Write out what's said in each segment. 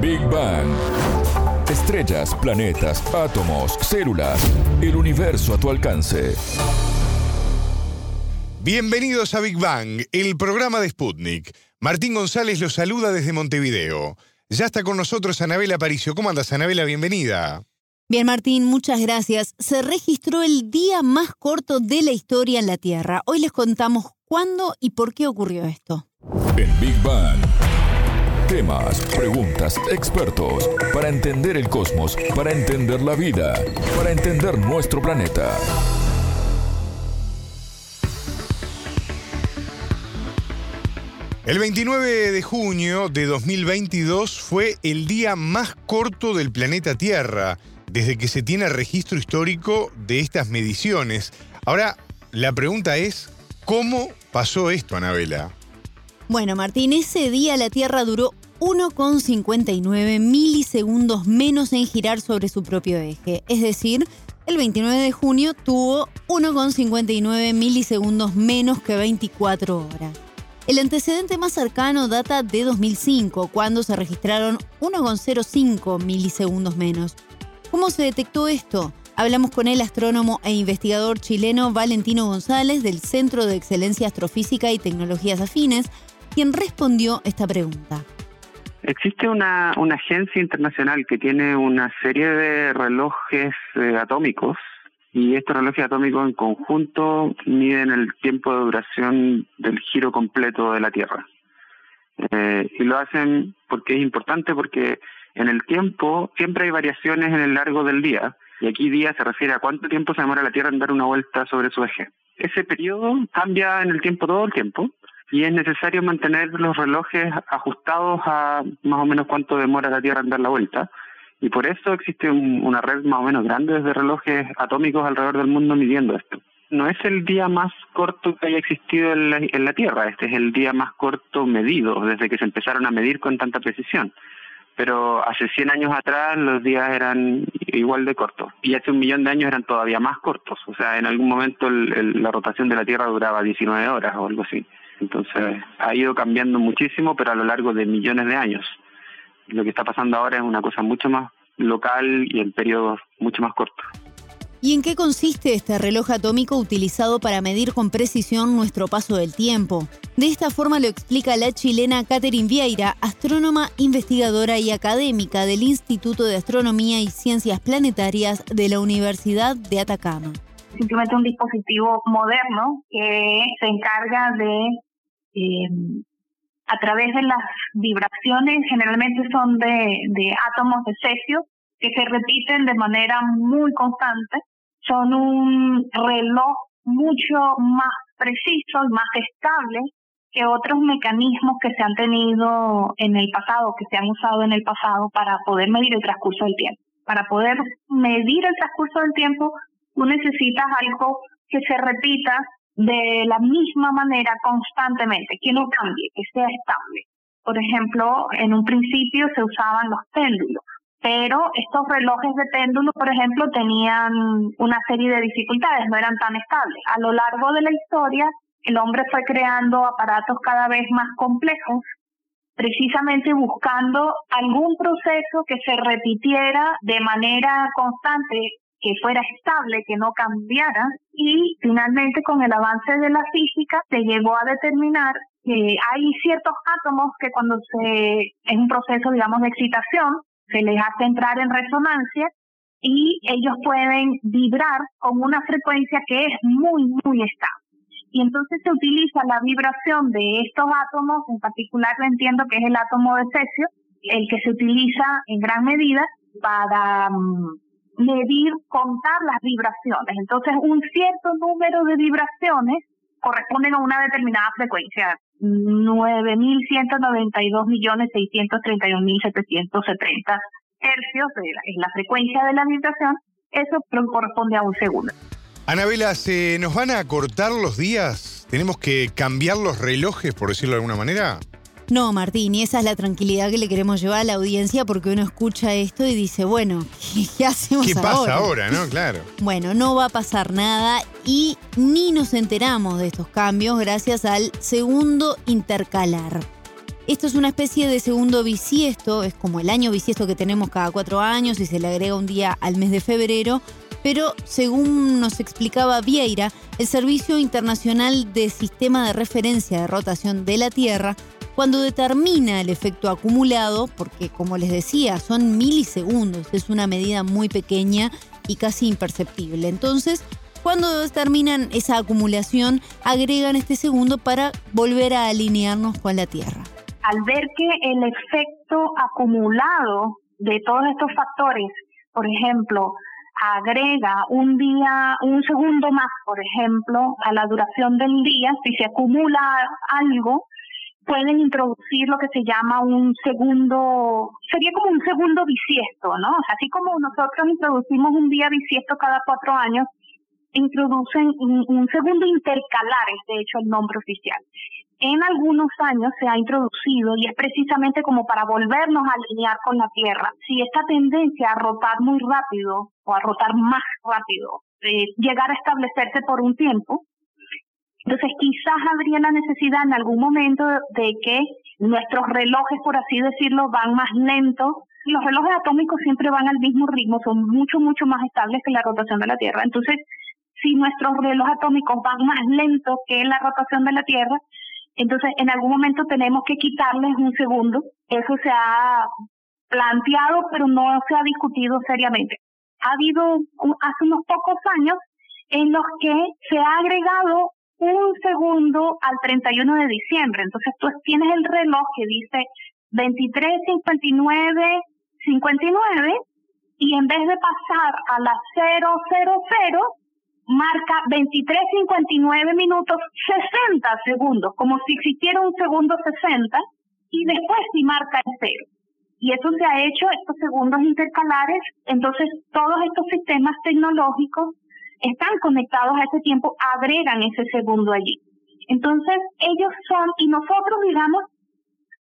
Big Bang. Estrellas, planetas, átomos, células, el universo a tu alcance. Bienvenidos a Big Bang, el programa de Sputnik. Martín González los saluda desde Montevideo. Ya está con nosotros Anabela Aparicio. ¿Cómo andas, Anabela? Bienvenida. Bien, Martín, muchas gracias. Se registró el día más corto de la historia en la Tierra. Hoy les contamos cuándo y por qué ocurrió esto. En Big Bang. Temas, preguntas, expertos. Para entender el cosmos, para entender la vida, para entender nuestro planeta. El 29 de junio de 2022 fue el día más corto del planeta Tierra, desde que se tiene registro histórico de estas mediciones. Ahora, la pregunta es, ¿cómo pasó esto, Anabela? Bueno, Martín, ese día la Tierra duró 1,59 milisegundos menos en girar sobre su propio eje. Es decir, el 29 de junio tuvo 1,59 milisegundos menos que 24 horas. El antecedente más cercano data de 2005, cuando se registraron 1,05 milisegundos menos. ¿Cómo se detectó esto? Hablamos con el astrónomo e investigador chileno Valentino González del Centro de Excelencia Astrofísica y Tecnologías Afines, quien respondió esta pregunta. Existe una, agencia internacional que tiene una serie de relojes eh, atómicos y estos relojes atómicos en conjunto miden el tiempo de duración del giro completo de la Tierra. Eh, y lo hacen porque es importante porque en el tiempo siempre hay variaciones en el largo del día y aquí día se refiere a cuánto tiempo se demora la Tierra en dar una vuelta sobre su eje. Ese periodo cambia en el tiempo todo el tiempo y es necesario mantener los relojes ajustados a más o menos cuánto demora la Tierra en dar la vuelta. Y por eso existe una red más o menos grande de relojes atómicos alrededor del mundo midiendo esto. No es el día más corto que haya existido en la, en la Tierra, este es el día más corto medido desde que se empezaron a medir con tanta precisión pero hace 100 años atrás los días eran igual de cortos y hace un millón de años eran todavía más cortos. O sea, en algún momento la rotación de la Tierra duraba 19 horas o algo así. Entonces ha ido cambiando muchísimo, pero a lo largo de millones de años. Lo que está pasando ahora es una cosa mucho más local y en periodos mucho más cortos. ¿Y en qué consiste este reloj atómico utilizado para medir con precisión nuestro paso del tiempo? De esta forma lo explica la chilena Catherine Vieira, astrónoma, investigadora y académica del Instituto de Astronomía y Ciencias Planetarias de la Universidad de Atacama. Simplemente un dispositivo moderno que se encarga de Em, a través de las vibraciones, generalmente son de, átomos de cesio, que se repiten de manera muy constante, son un reloj mucho más preciso y más estable que otros mecanismos que se han tenido en el pasado, que se han usado en el pasado para poder medir el transcurso del tiempo. Para poder medir el transcurso del tiempo, tú necesitas algo que se repita de la misma manera constantemente, que no cambie, que sea estable. Por ejemplo, en un principio se usaban los péndulos, pero estos relojes de péndulo, por ejemplo, tenían una serie de dificultades, no eran tan estables. A lo largo de la historia, el hombre fue creando aparatos cada vez más complejos, precisamente buscando algún proceso que se repitiera de manera constante que fuera estable, que no cambiara y finalmente con el avance de la física se llegó a determinar que hay ciertos átomos que cuando se es un proceso digamos de excitación se les hace entrar en resonancia y ellos pueden vibrar con una frecuencia que es muy muy estable. Y entonces se utiliza la vibración de estos átomos, en particular entiendo que es el átomo de cesio, el que se utiliza en gran medida para mm, medir, contar las vibraciones. Entonces, un cierto número de vibraciones corresponden a una determinada frecuencia. 9.192.631.770 hercios es la frecuencia de la vibración. Eso corresponde a un segundo. Anabela, ¿se nos van a cortar los días? ¿Tenemos que cambiar los relojes, por decirlo de alguna manera? No, Martín, y esa es la tranquilidad que le queremos llevar a la audiencia porque uno escucha esto y dice, bueno, ¿qué, hacemos ahora? ¿Qué pasa ahora, no? Claro. Bueno, no va a pasar nada y ni nos enteramos de estos cambios gracias al segundo intercalar. Esto es una especie de segundo bisiesto, es como el año bisiesto que tenemos cada cuatro años y se le agrega un día al mes de febrero, pero según nos explicaba Vieira, el Servicio Internacional de Sistema de Referencia de Rotación de la Tierra, cuando determina el efecto acumulado, porque como les decía, son milisegundos, es una medida muy pequeña y casi imperceptible. Entonces, cuando determinan esa acumulación, agregan este segundo para volver a alinearnos con la Tierra. Al ver que el efecto acumulado de todos estos factores, por ejemplo, agrega un día, un segundo más, por ejemplo, a la duración del día, si se acumula algo, pueden introducir lo que se llama un segundo, sería como un segundo bisiesto, ¿no? así como nosotros introducimos un día bisiesto cada cuatro años, introducen un, un segundo intercalar, es de hecho el nombre oficial. En algunos años se ha introducido y es precisamente como para volvernos a alinear con la Tierra. Si esta tendencia a rotar muy rápido o a rotar más rápido eh, llegara a establecerse por un tiempo, entonces quizás habría la necesidad en algún momento de que nuestros relojes, por así decirlo, van más lentos. Los relojes atómicos siempre van al mismo ritmo, son mucho, mucho más estables que la rotación de la Tierra. Entonces, si nuestros relojes atómicos van más lentos que la rotación de la Tierra, entonces en algún momento tenemos que quitarles un segundo. Eso se ha planteado, pero no se ha discutido seriamente. Ha habido hace unos pocos años en los que se ha agregado un segundo al 31 de diciembre. Entonces tú tienes el reloj que dice 23.59, 59 y en vez de pasar a las 000, marca 23.59 minutos 60 segundos, como si existiera un segundo 60 y después sí marca el cero. Y eso se ha hecho, estos segundos intercalares, entonces todos estos sistemas tecnológicos están conectados a ese tiempo, agregan ese segundo allí. Entonces, ellos son, y nosotros, digamos,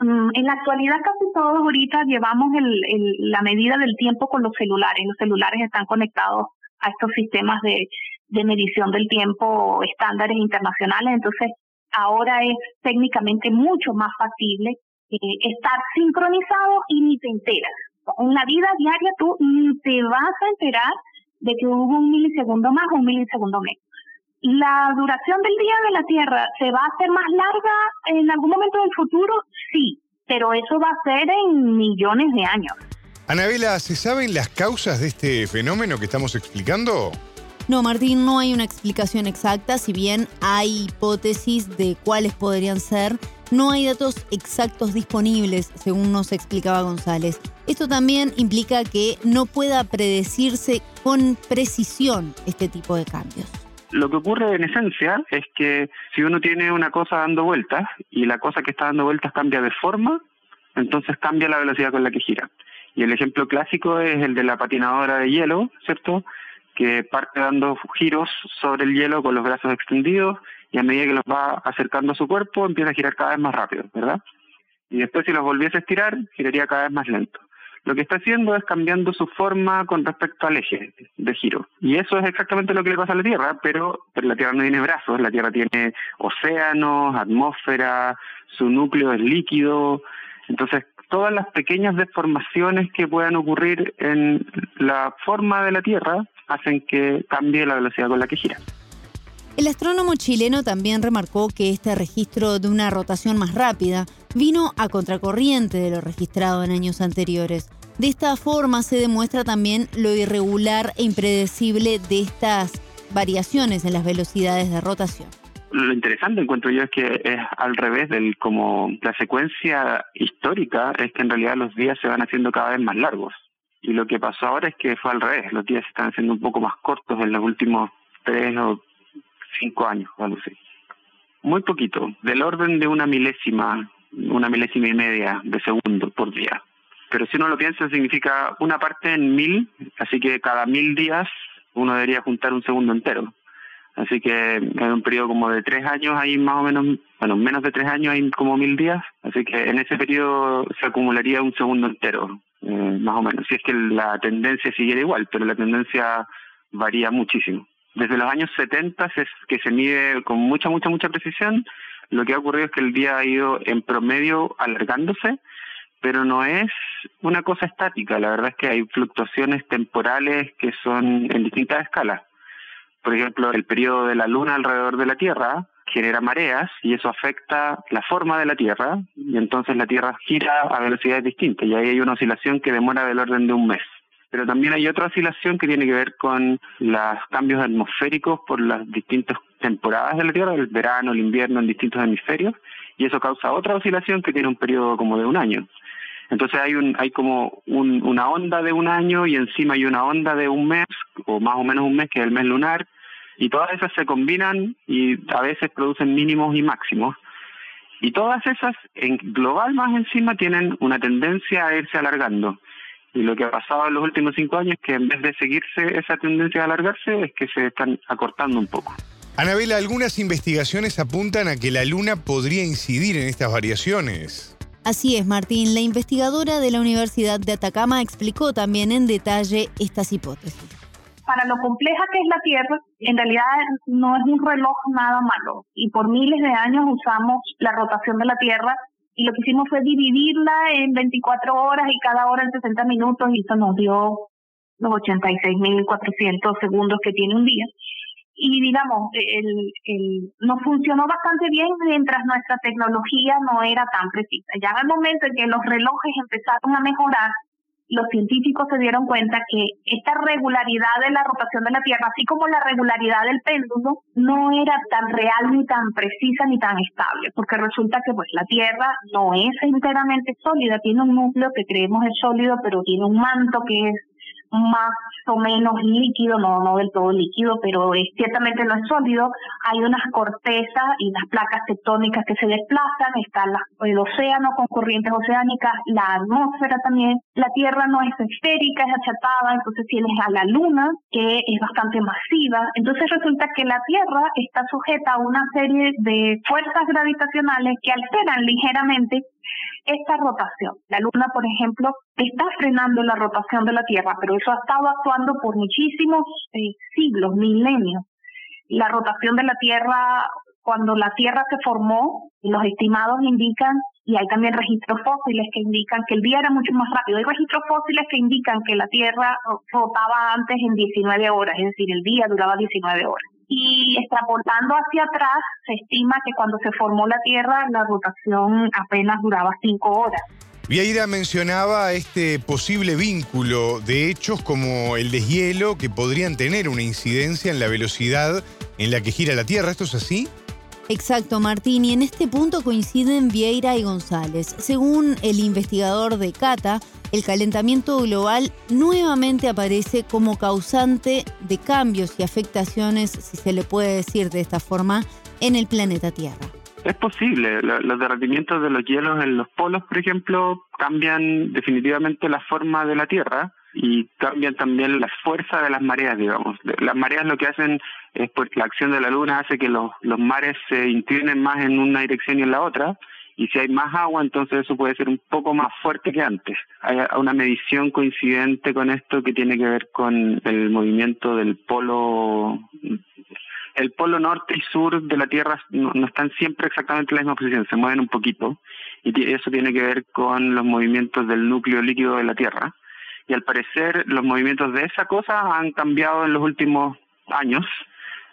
mm, en la actualidad casi todos ahorita llevamos el, la medida del tiempo con los celulares. Los celulares están conectados a estos sistemas de, de medición del tiempo estándares internacionales. Entonces, ahora es técnicamente mucho más factible eh, estar sincronizado y ni te enteras. En la vida diaria tú ni te vas a enterar de que hubo un milisegundo más o un milisegundo menos. ¿La duración del día de la Tierra se va a hacer más larga en algún momento del futuro? Sí, pero eso va a ser en millones de años. Anabela, ¿se saben las causas de este fenómeno que estamos explicando? No, Martín, no hay una explicación exacta, si bien hay hipótesis de cuáles podrían ser, no hay datos exactos disponibles, según nos explicaba González. Esto también implica que no pueda predecirse con precisión este tipo de cambios. Lo que ocurre en esencia es que si uno tiene una cosa dando vueltas y la cosa que está dando vueltas cambia de forma, entonces cambia la velocidad con la que gira. Y el ejemplo clásico es el de la patinadora de hielo, ¿cierto? Que parte dando giros sobre el hielo con los brazos extendidos y a medida que los va acercando a su cuerpo empieza a girar cada vez más rápido, ¿verdad? Y después si los volviese a estirar, giraría cada vez más lento lo que está haciendo es cambiando su forma con respecto al eje de giro. Y eso es exactamente lo que le pasa a la Tierra, pero, la Tierra no tiene brazos, la Tierra tiene océanos, atmósfera, su núcleo es líquido. Entonces, todas las pequeñas deformaciones que puedan ocurrir en la forma de la Tierra hacen que cambie la velocidad con la que gira. El astrónomo chileno también remarcó que este registro de una rotación más rápida vino a contracorriente de lo registrado en años anteriores. De esta forma se demuestra también lo irregular e impredecible de estas variaciones en las velocidades de rotación. Lo interesante encuentro yo es que es al revés del como la secuencia histórica es que en realidad los días se van haciendo cada vez más largos. Y lo que pasó ahora es que fue al revés, los días se están haciendo un poco más cortos en los últimos tres o cinco años, algo así. Muy poquito, del orden de una milésima, una milésima y media de segundo por día. Pero si uno lo piensa, significa una parte en mil, así que cada mil días uno debería juntar un segundo entero. Así que en un periodo como de tres años hay más o menos, bueno, menos de tres años hay como mil días, así que en ese periodo se acumularía un segundo entero, eh, más o menos, si es que la tendencia siguiera igual, pero la tendencia varía muchísimo desde los años 70 es que se mide con mucha, mucha, mucha precisión lo que ha ocurrido es que el día ha ido en promedio alargándose, pero no es una cosa estática. La verdad es que hay fluctuaciones temporales que son en distintas escalas. Por ejemplo, el periodo de la luna alrededor de la Tierra genera mareas y eso afecta la forma de la Tierra y entonces la Tierra gira a velocidades distintas y ahí hay una oscilación que demora del orden de un mes. Pero también hay otra oscilación que tiene que ver con los cambios atmosféricos por las distintas temporadas de la Tierra, el verano, el invierno en distintos hemisferios y eso causa otra oscilación que tiene un periodo como de un año. Entonces hay un hay como una onda de un año y encima hay una onda de un mes o más o menos un mes que es el mes lunar y todas esas se combinan y a veces producen mínimos y máximos. Y todas esas, en global más encima, tienen una tendencia a irse alargando. Y lo que ha pasado en los últimos cinco años es que en vez de seguirse esa tendencia a alargarse, es que se están acortando un poco. Anabela, algunas investigaciones apuntan a que la Luna podría incidir en estas variaciones. Así es, Martín. La investigadora de la Universidad de Atacama explicó también en detalle estas hipótesis para lo compleja que es la Tierra, en realidad no es un reloj nada malo. Y por miles de años usamos la rotación de la Tierra y lo que hicimos fue dividirla en 24 horas y cada hora en 60 minutos y eso nos dio los 86.400 segundos que tiene un día. Y digamos, el, el, nos funcionó bastante bien mientras nuestra tecnología no era tan precisa. Ya el momento en que los relojes empezaron a mejorar, los científicos se dieron cuenta que esta regularidad de la rotación de la Tierra, así como la regularidad del péndulo, no era tan real ni tan precisa ni tan estable, porque resulta que pues la Tierra no es enteramente sólida, tiene un núcleo que creemos es sólido, pero tiene un manto que es más o menos líquido, no, no del todo líquido, pero es, ciertamente no es sólido. Hay unas cortezas y unas placas tectónicas que se desplazan, está el océano con corrientes oceánicas, la atmósfera también. La Tierra no es esférica, es achatada, entonces tienes a la Luna, que es bastante masiva. Entonces resulta que la Tierra está sujeta a una serie de fuerzas gravitacionales que alteran ligeramente esta rotación. La Luna, por ejemplo, está frenando la rotación de la Tierra, pero eso ha estado actuando por muchísimos eh, siglos, milenios. La rotación de la Tierra, cuando la Tierra se formó, los estimados indican, y hay también registros fósiles que indican que el día era mucho más rápido. Hay registros fósiles que indican que la Tierra rotaba antes en 19 horas, es decir, el día duraba 19 horas y extrapolando hacia atrás, se estima que cuando se formó la Tierra la rotación apenas duraba cinco horas. Vieira mencionaba este posible vínculo de hechos como el deshielo que podrían tener una incidencia en la velocidad en la que gira la Tierra. ¿Esto es así? Exacto, Martín, y en este punto coinciden Vieira y González. Según el investigador de Cata, el calentamiento global nuevamente aparece como causante de cambios y afectaciones, si se le puede decir de esta forma, en el planeta Tierra. Es posible. Los derretimientos de los hielos en los polos, por ejemplo, cambian definitivamente la forma de la Tierra y cambian también la fuerza de las mareas, digamos. Las mareas lo que hacen es pues la acción de la luna hace que los, los mares se inclinen más en una dirección y en la otra, y si hay más agua, entonces eso puede ser un poco más fuerte que antes. Hay una medición coincidente con esto que tiene que ver con el movimiento del polo. El polo norte y sur de la Tierra no, no están siempre exactamente en la misma posición, se mueven un poquito, y eso tiene que ver con los movimientos del núcleo líquido de la Tierra. Y al parecer los movimientos de esa cosa han cambiado en los últimos años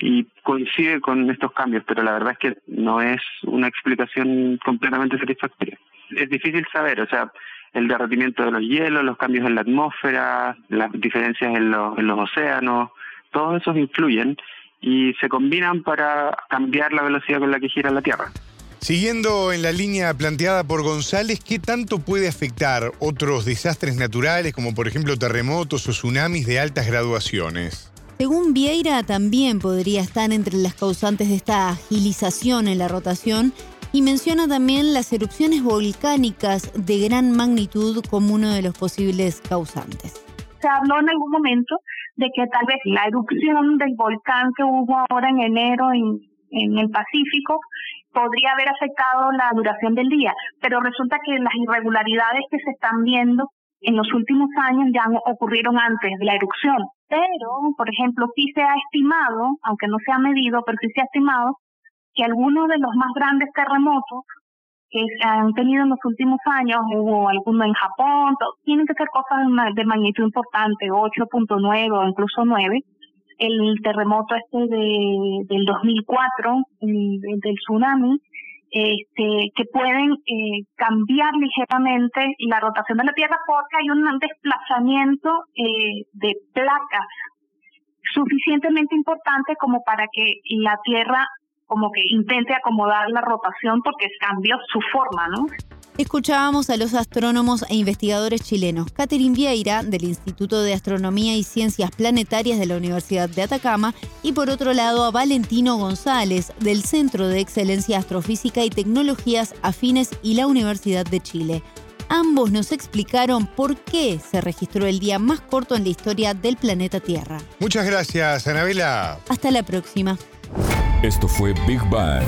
y coincide con estos cambios, pero la verdad es que no es una explicación completamente satisfactoria. Es difícil saber, o sea, el derretimiento de los hielos, los cambios en la atmósfera, las diferencias en los, en los océanos, todos esos influyen y se combinan para cambiar la velocidad con la que gira la Tierra. Siguiendo en la línea planteada por González, ¿qué tanto puede afectar otros desastres naturales como por ejemplo terremotos o tsunamis de altas graduaciones? Según Vieira, también podría estar entre las causantes de esta agilización en la rotación y menciona también las erupciones volcánicas de gran magnitud como uno de los posibles causantes. Se habló en algún momento de que tal vez la erupción del volcán que hubo ahora en enero en, en el Pacífico podría haber afectado la duración del día, pero resulta que las irregularidades que se están viendo en los últimos años ya ocurrieron antes de la erupción. Pero, por ejemplo, sí se ha estimado, aunque no se ha medido, pero sí se ha estimado que algunos de los más grandes terremotos que se han tenido en los últimos años, hubo alguno en Japón, tienen que ser cosas de magnitud importante, 8.9 o incluso 9. El terremoto este de, del 2004, el, del tsunami, este, que pueden eh, cambiar ligeramente la rotación de la Tierra porque hay un desplazamiento eh, de placas suficientemente importante como para que la Tierra como que intente acomodar la rotación porque cambió su forma, ¿no? Escuchábamos a los astrónomos e investigadores chilenos Catherine Vieira del Instituto de Astronomía y Ciencias Planetarias de la Universidad de Atacama y por otro lado a Valentino González del Centro de Excelencia Astrofísica y Tecnologías Afines y la Universidad de Chile. Ambos nos explicaron por qué se registró el día más corto en la historia del planeta Tierra. Muchas gracias, Anabela. Hasta la próxima. Esto fue Big Bang.